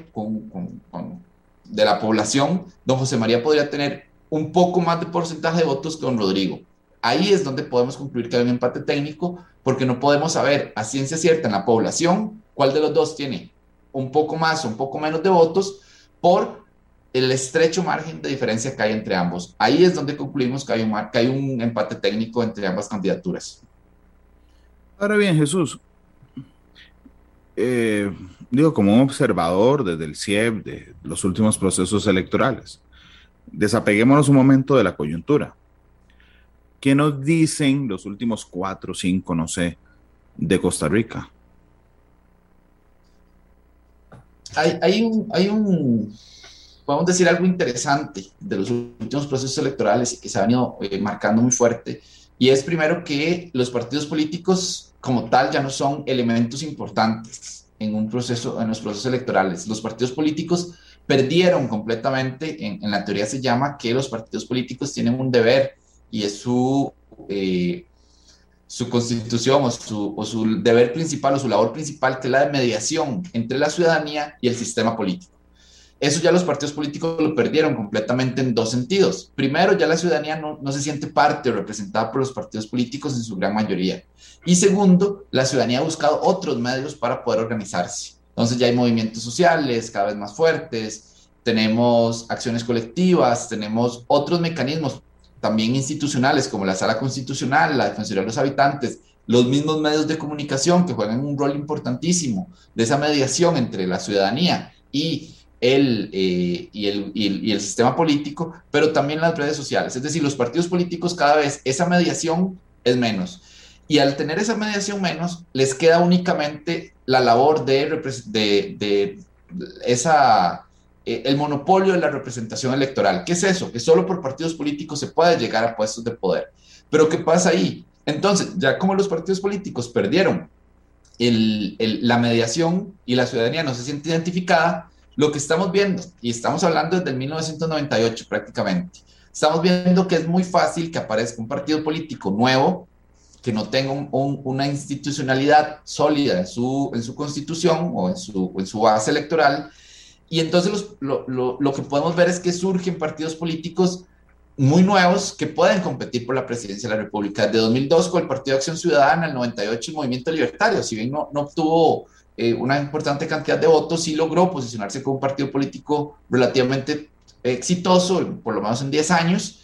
de la población, don José María podría tener un poco más de porcentaje de votos que don Rodrigo. Ahí es donde podemos concluir que hay un empate técnico, porque no podemos saber a ciencia cierta en la población cuál de los dos tiene un poco más o un poco menos de votos por el estrecho margen de diferencia que hay entre ambos. Ahí es donde concluimos que hay un, que hay un empate técnico entre ambas candidaturas. Ahora bien, Jesús, eh, digo, como un observador desde el CIEP de los últimos procesos electorales, desapeguémonos un momento de la coyuntura. ¿Qué nos dicen los últimos cuatro, cinco, no sé, de Costa Rica? Hay, hay un, podemos decir algo interesante de los últimos procesos electorales que se ha venido eh, marcando muy fuerte, y es primero que los partidos políticos como tal ya no son elementos importantes en un proceso, en los procesos electorales. Los partidos políticos perdieron completamente, en, la teoría se llama que los partidos políticos tienen un deber y es su, eh, su constitución o su, o su deber principal o su labor principal, que es la de mediación entre la ciudadanía y el sistema político. Eso ya los partidos políticos lo perdieron completamente en dos sentidos. Primero, ya la ciudadanía no, no, se siente parte o representada por los partidos políticos en su gran mayoría. Y segundo, la ciudadanía ha buscado otros medios para poder organizarse. Entonces ya hay movimientos sociales cada vez más fuertes, tenemos acciones colectivas, tenemos otros mecanismos también institucionales como la sala constitucional, la defensoría de los habitantes, los mismos medios de comunicación que juegan un rol importantísimo de esa mediación entre la ciudadanía y el, eh, y, el, y, el, sistema político, pero también las redes sociales. Es decir, los partidos políticos cada vez esa mediación es menos. Y al tener esa mediación menos, les queda únicamente la labor de, de, de esa, eh, el monopolio de la representación electoral. ¿Qué es eso? Que solo por partidos políticos se puede llegar a puestos de poder. Pero ¿qué pasa ahí? Entonces, ya como los partidos políticos perdieron el, la mediación y la ciudadanía no se siente identificada, lo que estamos viendo, y estamos hablando desde el 1998 prácticamente, estamos viendo que es muy fácil que aparezca un partido político nuevo que no tenga una institucionalidad sólida en su, en su constitución o en su, en su base electoral. Y entonces lo, lo, lo, que podemos ver es que surgen partidos políticos muy nuevos que pueden competir por la presidencia de la República. Desde 2002 con el Partido de Acción Ciudadana, el 98 el Movimiento Libertario, si bien no, no obtuvo eh, una importante cantidad de votos, sí logró posicionarse como un partido político relativamente exitoso, por lo menos en 10 años,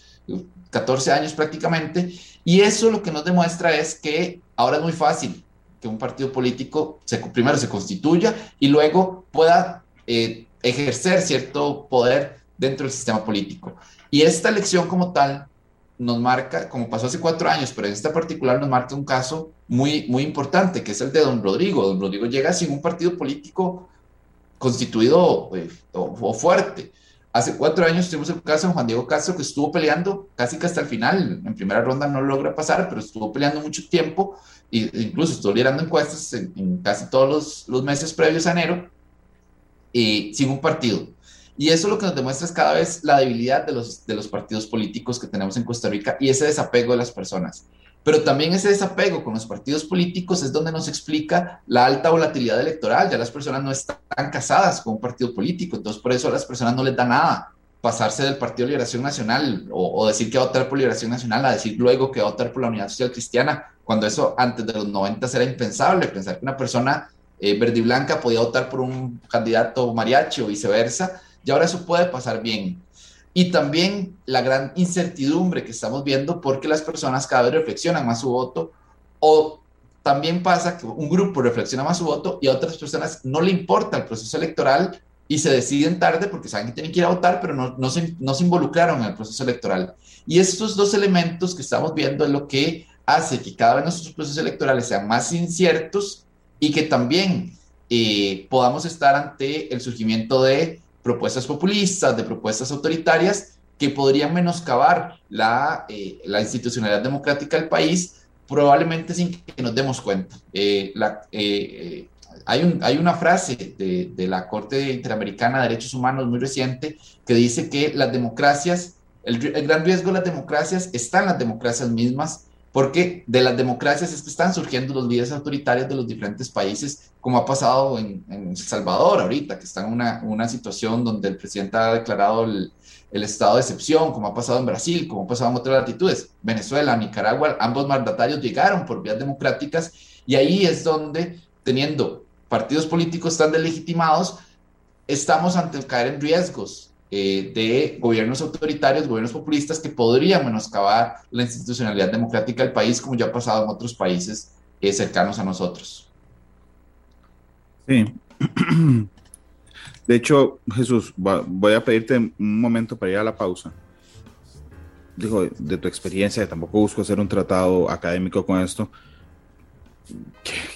14 años prácticamente, y eso lo que nos demuestra es que ahora es muy fácil que un partido político primero se constituya y luego pueda eh, ejercer cierto poder dentro del sistema político. Y esta elección como tal nos marca, como pasó hace cuatro años, pero en esta particular nos marca un caso muy, muy importante, que es el de don Rodrigo. Don Rodrigo llega sin un partido político constituido eh, o, fuerte. Hace cuatro años tuvimos el caso de Juan Diego Castro, que estuvo peleando casi que hasta el final. En primera ronda no logra pasar, pero estuvo peleando mucho tiempo e incluso estuvo liderando encuestas en, casi todos los, los, meses previos a enero, y sin un partido. Y eso lo que nos demuestra es cada vez la debilidad de los, de los partidos políticos que tenemos en Costa Rica y ese desapego de las personas. Pero también ese desapego con los partidos políticos es donde nos explica la alta volatilidad electoral. Ya las personas no están casadas con un partido político, entonces por eso a las personas no les da nada pasarse del Partido Liberación Nacional o, decir que va a votar por Liberación Nacional a decir luego que va a votar por la Unidad Social Cristiana, cuando eso antes de los 90 era impensable, pensar que una persona eh, verde y blanca podía votar por un candidato mariachi o viceversa, y ahora eso puede pasar bien. Y también la gran incertidumbre que estamos viendo porque las personas cada vez reflexionan más su voto o también pasa que un grupo reflexiona más su voto y a otras personas no le importa el proceso electoral y se deciden tarde porque saben que tienen que ir a votar, pero no, no, se, no se involucraron en el proceso electoral. Y estos dos elementos que estamos viendo es lo que hace que cada vez nuestros procesos electorales sean más inciertos y que también eh, podamos estar ante el surgimiento de propuestas populistas, de propuestas autoritarias que podrían menoscabar la, eh, la institucionalidad democrática del país, probablemente sin que nos demos cuenta. Eh, la, hay, un, hay, una frase de, la Corte Interamericana de Derechos Humanos muy reciente que dice que las democracias, el, el, gran riesgo de las democracias está en las democracias mismas porque de las democracias es que están surgiendo los líderes autoritarios de los diferentes países, como ha pasado en, Salvador ahorita, que está en una, una, situación donde el presidente ha declarado el, estado de excepción, como ha pasado en Brasil, como ha pasado en otras latitudes. Venezuela, Nicaragua, ambos mandatarios llegaron por vías democráticas y ahí es donde, teniendo partidos políticos tan delegitimados, estamos ante caer en riesgos eh, de gobiernos autoritarios, gobiernos populistas que podrían menoscabar la institucionalidad democrática del país, como ya ha pasado en otros países eh, cercanos a nosotros. Sí. [CLEARS THROAT] De hecho, Jesús, voy a pedirte un momento para ir a la pausa. Digo, de tu experiencia, tampoco busco hacer un tratado académico con esto,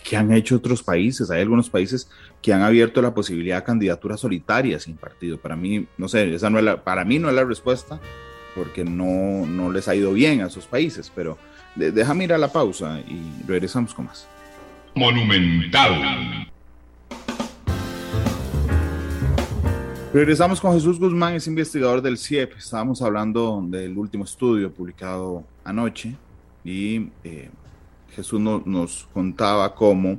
que, han hecho otros países. Hay algunos países que han abierto la posibilidad de candidaturas solitarias sin partido. Para mí, no sé, esa no es la, para mí no es la respuesta porque no, no les ha ido bien a esos países, pero de, déjame ir a la pausa y regresamos con más. Monumental. Regresamos con Jesús Guzmán, es investigador del CIEP. Estábamos hablando del último estudio publicado anoche y eh, Jesús nos contaba cómo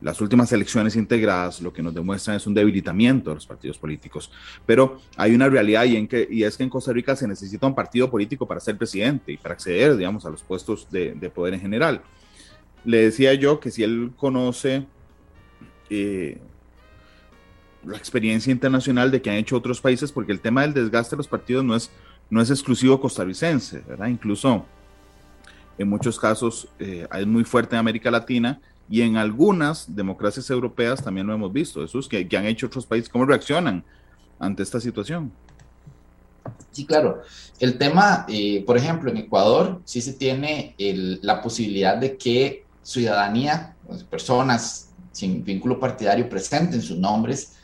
las últimas elecciones integradas lo que nos demuestran es un debilitamiento de los partidos políticos. Pero hay una realidad y, en que, y es que en Costa Rica se necesita un partido político para ser presidente y para acceder, digamos, a los puestos de, poder en general. Le decía yo que si él conoce eh, la experiencia internacional de que han hecho otros países, porque el tema del desgaste de los partidos no es, no es exclusivo costarricense, ¿verdad? Incluso en muchos casos eh, es muy fuerte en América Latina y en algunas democracias europeas también lo hemos visto, Jesús, que, que han hecho otros países, ¿cómo reaccionan ante esta situación? Sí, claro. El tema, eh, por ejemplo, en Ecuador sí se tiene la posibilidad de que ciudadanía, pues, personas sin vínculo partidario presenten sus nombres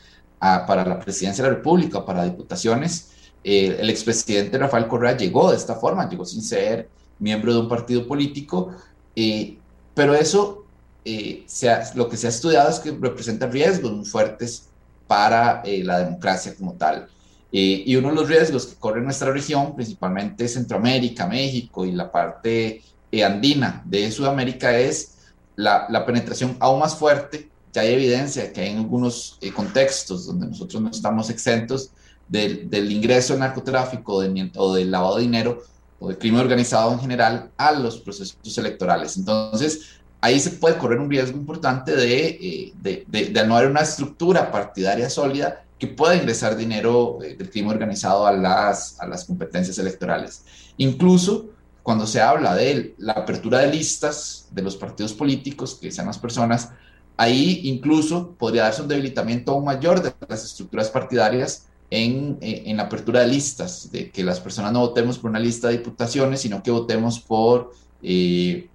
para la presidencia de la República, para diputaciones. Eh, el expresidente Rafael Correa llegó de esta forma, llegó sin ser miembro de un partido político, eh, pero eso eh, lo que se ha estudiado es que representa riesgos muy fuertes para eh, la democracia como tal. y uno de los riesgos que corre nuestra región, principalmente Centroamérica, México y la parte andina de Sudamérica, es la, la, penetración aún más fuerte. Ya hay evidencia que hay en algunos contextos donde nosotros no estamos exentos del, del ingreso narcotráfico o del lavado de dinero o del crimen organizado en general a los procesos electorales. Entonces, ahí se puede correr un riesgo importante de, eh, de, de, no haber una estructura partidaria sólida que pueda ingresar dinero eh, del crimen organizado a las, a las competencias electorales. Incluso cuando se habla de la apertura de listas de los partidos políticos, que sean las personas, ahí incluso podría darse un debilitamiento aún mayor de las estructuras partidarias en, en, la apertura de listas, de que las personas no votemos por una lista de diputaciones, sino que votemos por... Eh,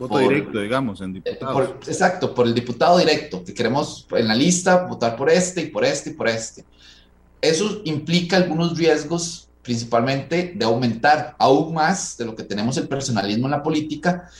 Voto directo, digamos, en diputados. exacto, por el diputado directo, que queremos en la lista votar por este y por este y por este. Eso implica algunos riesgos principalmente de aumentar aún más de lo que tenemos el personalismo en la política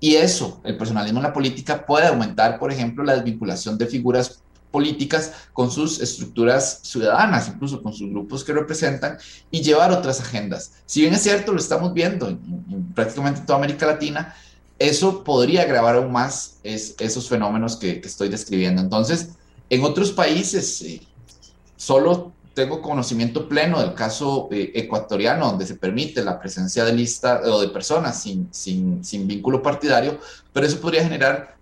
y eso, el personalismo en la política puede aumentar, por ejemplo, la desvinculación de figuras políticas con sus estructuras ciudadanas, incluso con sus grupos que representan, y llevar otras agendas. Si bien es cierto, lo estamos viendo en, prácticamente toda América Latina, eso podría agravar aún más esos fenómenos que, estoy describiendo. Entonces, en otros países, eh, solo tengo conocimiento pleno del caso eh, ecuatoriano, donde se permite la presencia de lista o de personas sin, sin, sin vínculo partidario, pero eso podría generar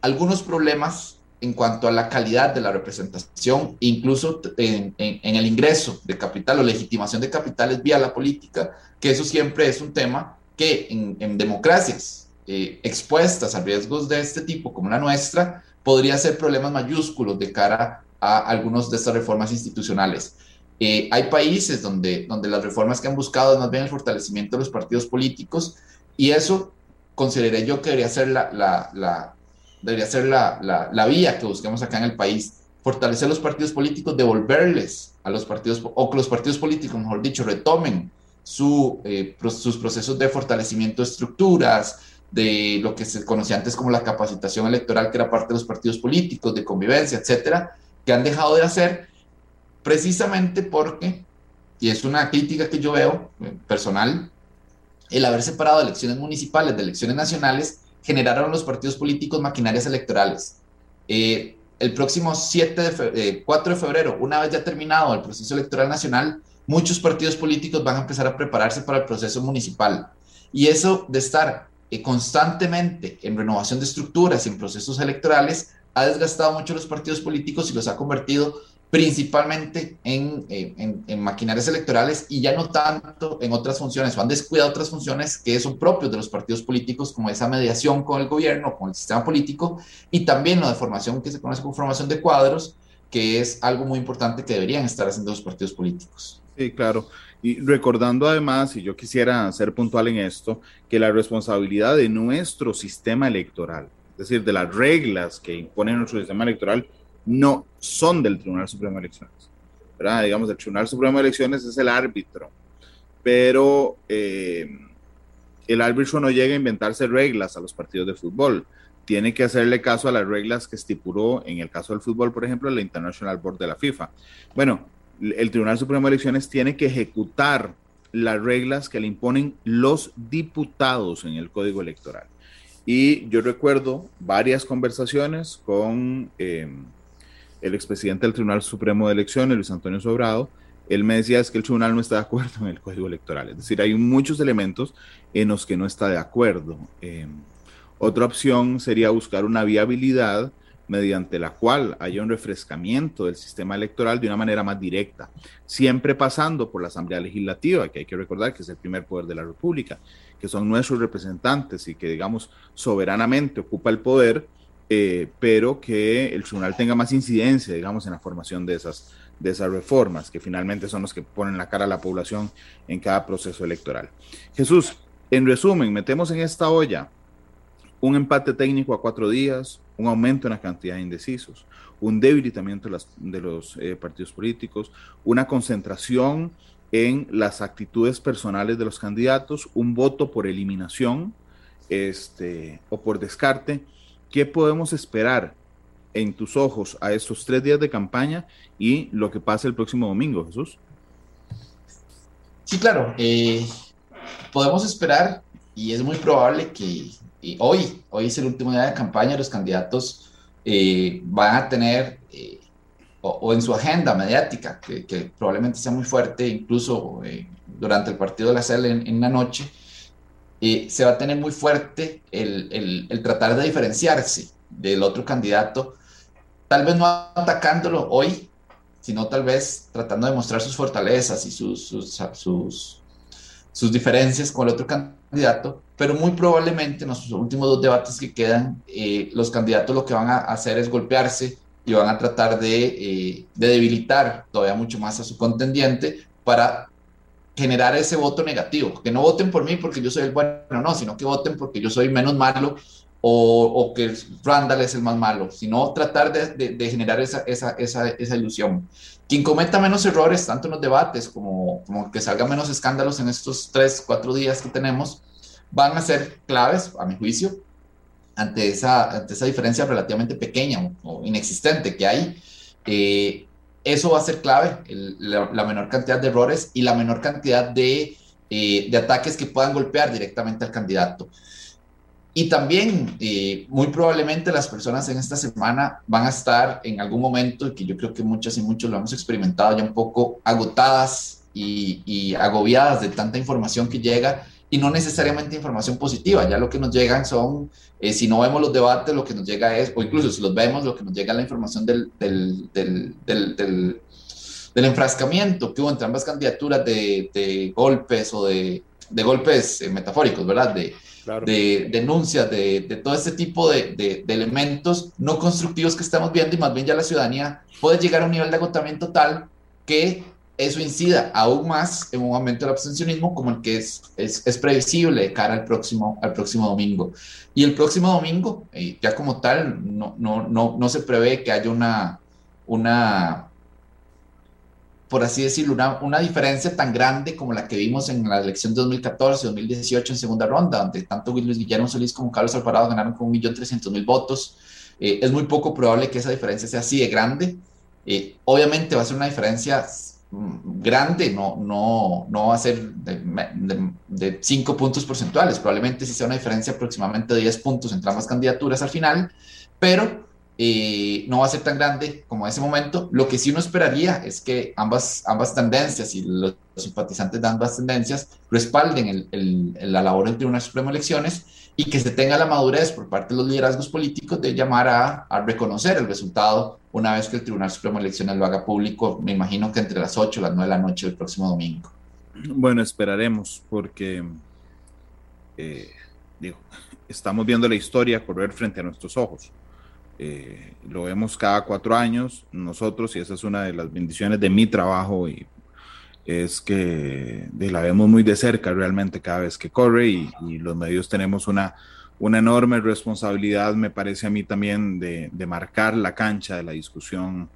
algunos problemas en cuanto a la calidad de la representación, incluso en, el ingreso de capital o legitimación de capitales vía la política, que eso siempre es un tema que en democracias eh, expuestas a riesgos de este tipo, como la nuestra, podría ser problemas mayúsculos de cara a algunas de estas reformas institucionales. Eh, hay países donde, donde las reformas que han buscado es más bien el fortalecimiento de los partidos políticos y eso consideré yo que debería ser la, la, la debería ser la, la, la, vía que busquemos acá en el país, fortalecer los partidos políticos, devolverles a los partidos, o que los partidos políticos, mejor dicho, retomen su, eh, sus procesos de fortalecimiento de estructuras, de lo que se conocía antes como la capacitación electoral, que era parte de los partidos políticos, de convivencia, etcétera, que han dejado de hacer precisamente porque, y es una crítica que yo veo eh, personal, el haber separado elecciones municipales de elecciones nacionales generaron los partidos políticos maquinarias electorales. Eh, el próximo 7 de 4 de febrero, una vez ya terminado el proceso electoral nacional, muchos partidos políticos van a empezar a prepararse para el proceso municipal. Y eso de estar eh, constantemente en renovación de estructuras en procesos electorales ha desgastado mucho los partidos políticos y los ha convertido principalmente en, eh, en, en, maquinarias electorales y ya no tanto en otras funciones, o han descuidado otras funciones que son propios de los partidos políticos, como esa mediación con el gobierno, con el sistema político, y también la de formación que se conoce como formación de cuadros, que es algo muy importante que deberían estar haciendo los partidos políticos. Sí, claro. Y recordando además, y yo quisiera ser puntual en esto, que la responsabilidad de nuestro sistema electoral es decir, de las reglas que impone nuestro sistema electoral, no son del Tribunal Supremo de Elecciones. ¿verdad? Digamos, el Tribunal Supremo de Elecciones es el árbitro, pero eh, el árbitro no llega a inventarse reglas a los partidos de fútbol. Tiene que hacerle caso a las reglas que estipuló, en el caso del fútbol, por ejemplo, la International Board de la FIFA. Bueno, el Tribunal Supremo de Elecciones tiene que ejecutar las reglas que le imponen los diputados en el Código Electoral. Y yo recuerdo varias conversaciones con eh, el expresidente del Tribunal Supremo de Elecciones, Luis Antonio Sobrado. Él me decía es que el tribunal no está de acuerdo en el código electoral. Es decir, hay muchos elementos en los que no está de acuerdo. Eh, otra opción sería buscar una viabilidad mediante la cual haya un refrescamiento del sistema electoral de una manera más directa, siempre pasando por la Asamblea Legislativa, que hay que recordar que es el primer poder de la República, que son nuestros representantes y que, digamos, soberanamente ocupa el poder, eh, pero que el tribunal tenga más incidencia, digamos, en la formación de esas, de esas reformas, que finalmente son los que ponen la cara a la población en cada proceso electoral. Jesús, en resumen, metemos en esta olla un empate técnico a cuatro días, un aumento en la cantidad de indecisos, un debilitamiento de, de los eh, partidos políticos, una concentración en las actitudes personales de los candidatos, un voto por eliminación este, o por descarte. ¿Qué podemos esperar en tus ojos a estos tres días de campaña y lo que pase el próximo domingo, Jesús? Sí, claro. Eh, podemos esperar y es muy probable que hoy, hoy es el último día de campaña, los candidatos eh, van a tener, eh, o, en su agenda mediática, que, probablemente sea muy fuerte, incluso eh, durante el partido de la CEL en, la noche, eh, se va a tener muy fuerte el, el, tratar de diferenciarse del otro candidato, tal vez no atacándolo hoy, sino tal vez tratando de mostrar sus fortalezas y sus, sus, sus, sus diferencias con el otro candidato, pero muy probablemente en los últimos dos debates que quedan, eh, los candidatos lo que van a hacer es golpearse y van a tratar de, eh, de, debilitar todavía mucho más a su contendiente para generar ese voto negativo. Que no voten por mí porque yo soy el bueno, no, sino que voten porque yo soy menos malo o, o que Randall es el más malo, sino tratar de, generar esa, esa, esa, esa, ilusión. Quien cometa menos errores, tanto en los debates como, como que salga menos escándalos en estos tres, cuatro días que tenemos, van a ser claves, a mi juicio, ante esa, ante esa diferencia relativamente pequeña o, inexistente que hay, eh, eso va a ser clave, la, menor cantidad de errores y la menor cantidad de, eh, de ataques que puedan golpear directamente al candidato. Y también, eh, muy probablemente las personas en esta semana van a estar en algún momento, que yo creo que muchas y muchos lo hemos experimentado ya un poco agotadas y, y agobiadas de tanta información que llega y no necesariamente información positiva. Ya lo que nos llegan son, eh, si no vemos los debates, lo que nos llega es, o incluso si los vemos, lo que nos llega es la información del, del, del, del, del enfrascamiento que hubo entre ambas candidaturas de, de golpes o de, de golpes eh, metafóricos, ¿verdad? De, de denuncias, de, de, todo este tipo de, de, elementos no constructivos que estamos viendo y más bien ya la ciudadanía puede llegar a un nivel de agotamiento tal que eso incida aún más en un aumento del abstencionismo como el que es, es, es, previsible de cara al próximo, al próximo domingo. Y el próximo domingo, eh, ya como tal, no, no, no, no se prevé que haya una, una por así decirlo, una, una, diferencia tan grande como la que vimos en la elección de 2014-2018 en segunda ronda, donde tanto Luis Guillermo Solís como Carlos Alvarado ganaron con 1.300.000 votos. Eh, es muy poco probable que esa diferencia sea así de grande. Eh, obviamente va a ser una diferencia grande, no, no, no va a ser de, 5 puntos porcentuales, probablemente sí sea una diferencia aproximadamente de 10 puntos entre ambas candidaturas al final, pero eh, no va a ser tan grande como ese momento. Lo que sí uno esperaría es que ambas, ambas tendencias y los, simpatizantes de ambas tendencias respalden la labor del Tribunal Supremo de Elecciones y que se tenga la madurez por parte de los liderazgos políticos de llamar a, a, reconocer el resultado una vez que el Tribunal Supremo de Elecciones lo haga público, me imagino que entre las 8 y las 9 de la noche del próximo domingo. Bueno, esperaremos porque, eh, digo, estamos viendo la historia correr frente a nuestros ojos. Eh, lo vemos cada cuatro años. Nosotros y esa es una de las bendiciones de mi trabajo y es que la vemos muy de cerca realmente cada vez que corre y, los medios tenemos una, una enorme responsabilidad, me parece a mí también, de, de, marcar la cancha de la discusión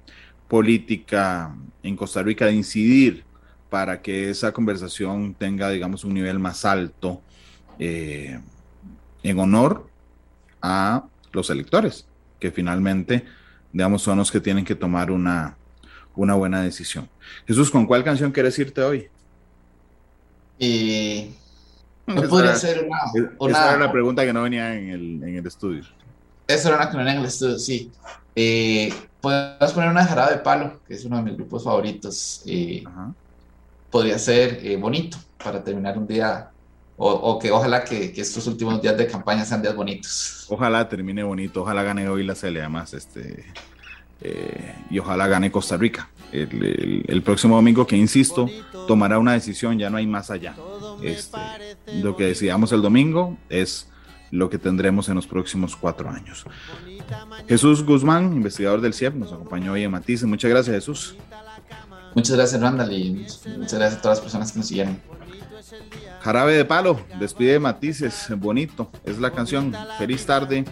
política en Costa Rica, de incidir para que esa conversación tenga, digamos, un nivel más alto eh, en honor a los electores, que finalmente, digamos, son los que tienen que tomar una, una buena decisión. Jesús, ¿con cuál canción quieres irte hoy? Eh, no podría ser una, Esa era la pregunta que no venía en el, en el estudio. Esa era una que no venía en el estudio, sí. Eh, podemos poner una jarada de palo, que es uno de mis grupos favoritos. Eh, podría ser eh, bonito para terminar un día, o, o que ojalá que, que, estos últimos días de campaña sean días bonitos. Ojalá termine bonito, ojalá gane hoy la CL, además, este, eh, y ojalá gane Costa Rica. El, próximo domingo, que insisto, tomará una decisión, ya no hay más allá. Este, lo que decidamos el domingo es lo que tendremos en los próximos cuatro años. Jesús Guzmán, investigador del CIEP, nos acompañó hoy en Matices. Muchas gracias, Jesús. Muchas gracias, Randall, y muchas gracias a todas las personas que nos siguieron. Jarabe de Palo, despide Matices, bonito, es la canción. Feliz tarde.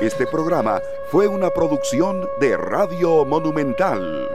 Este programa fue una producción de Radio Monumental.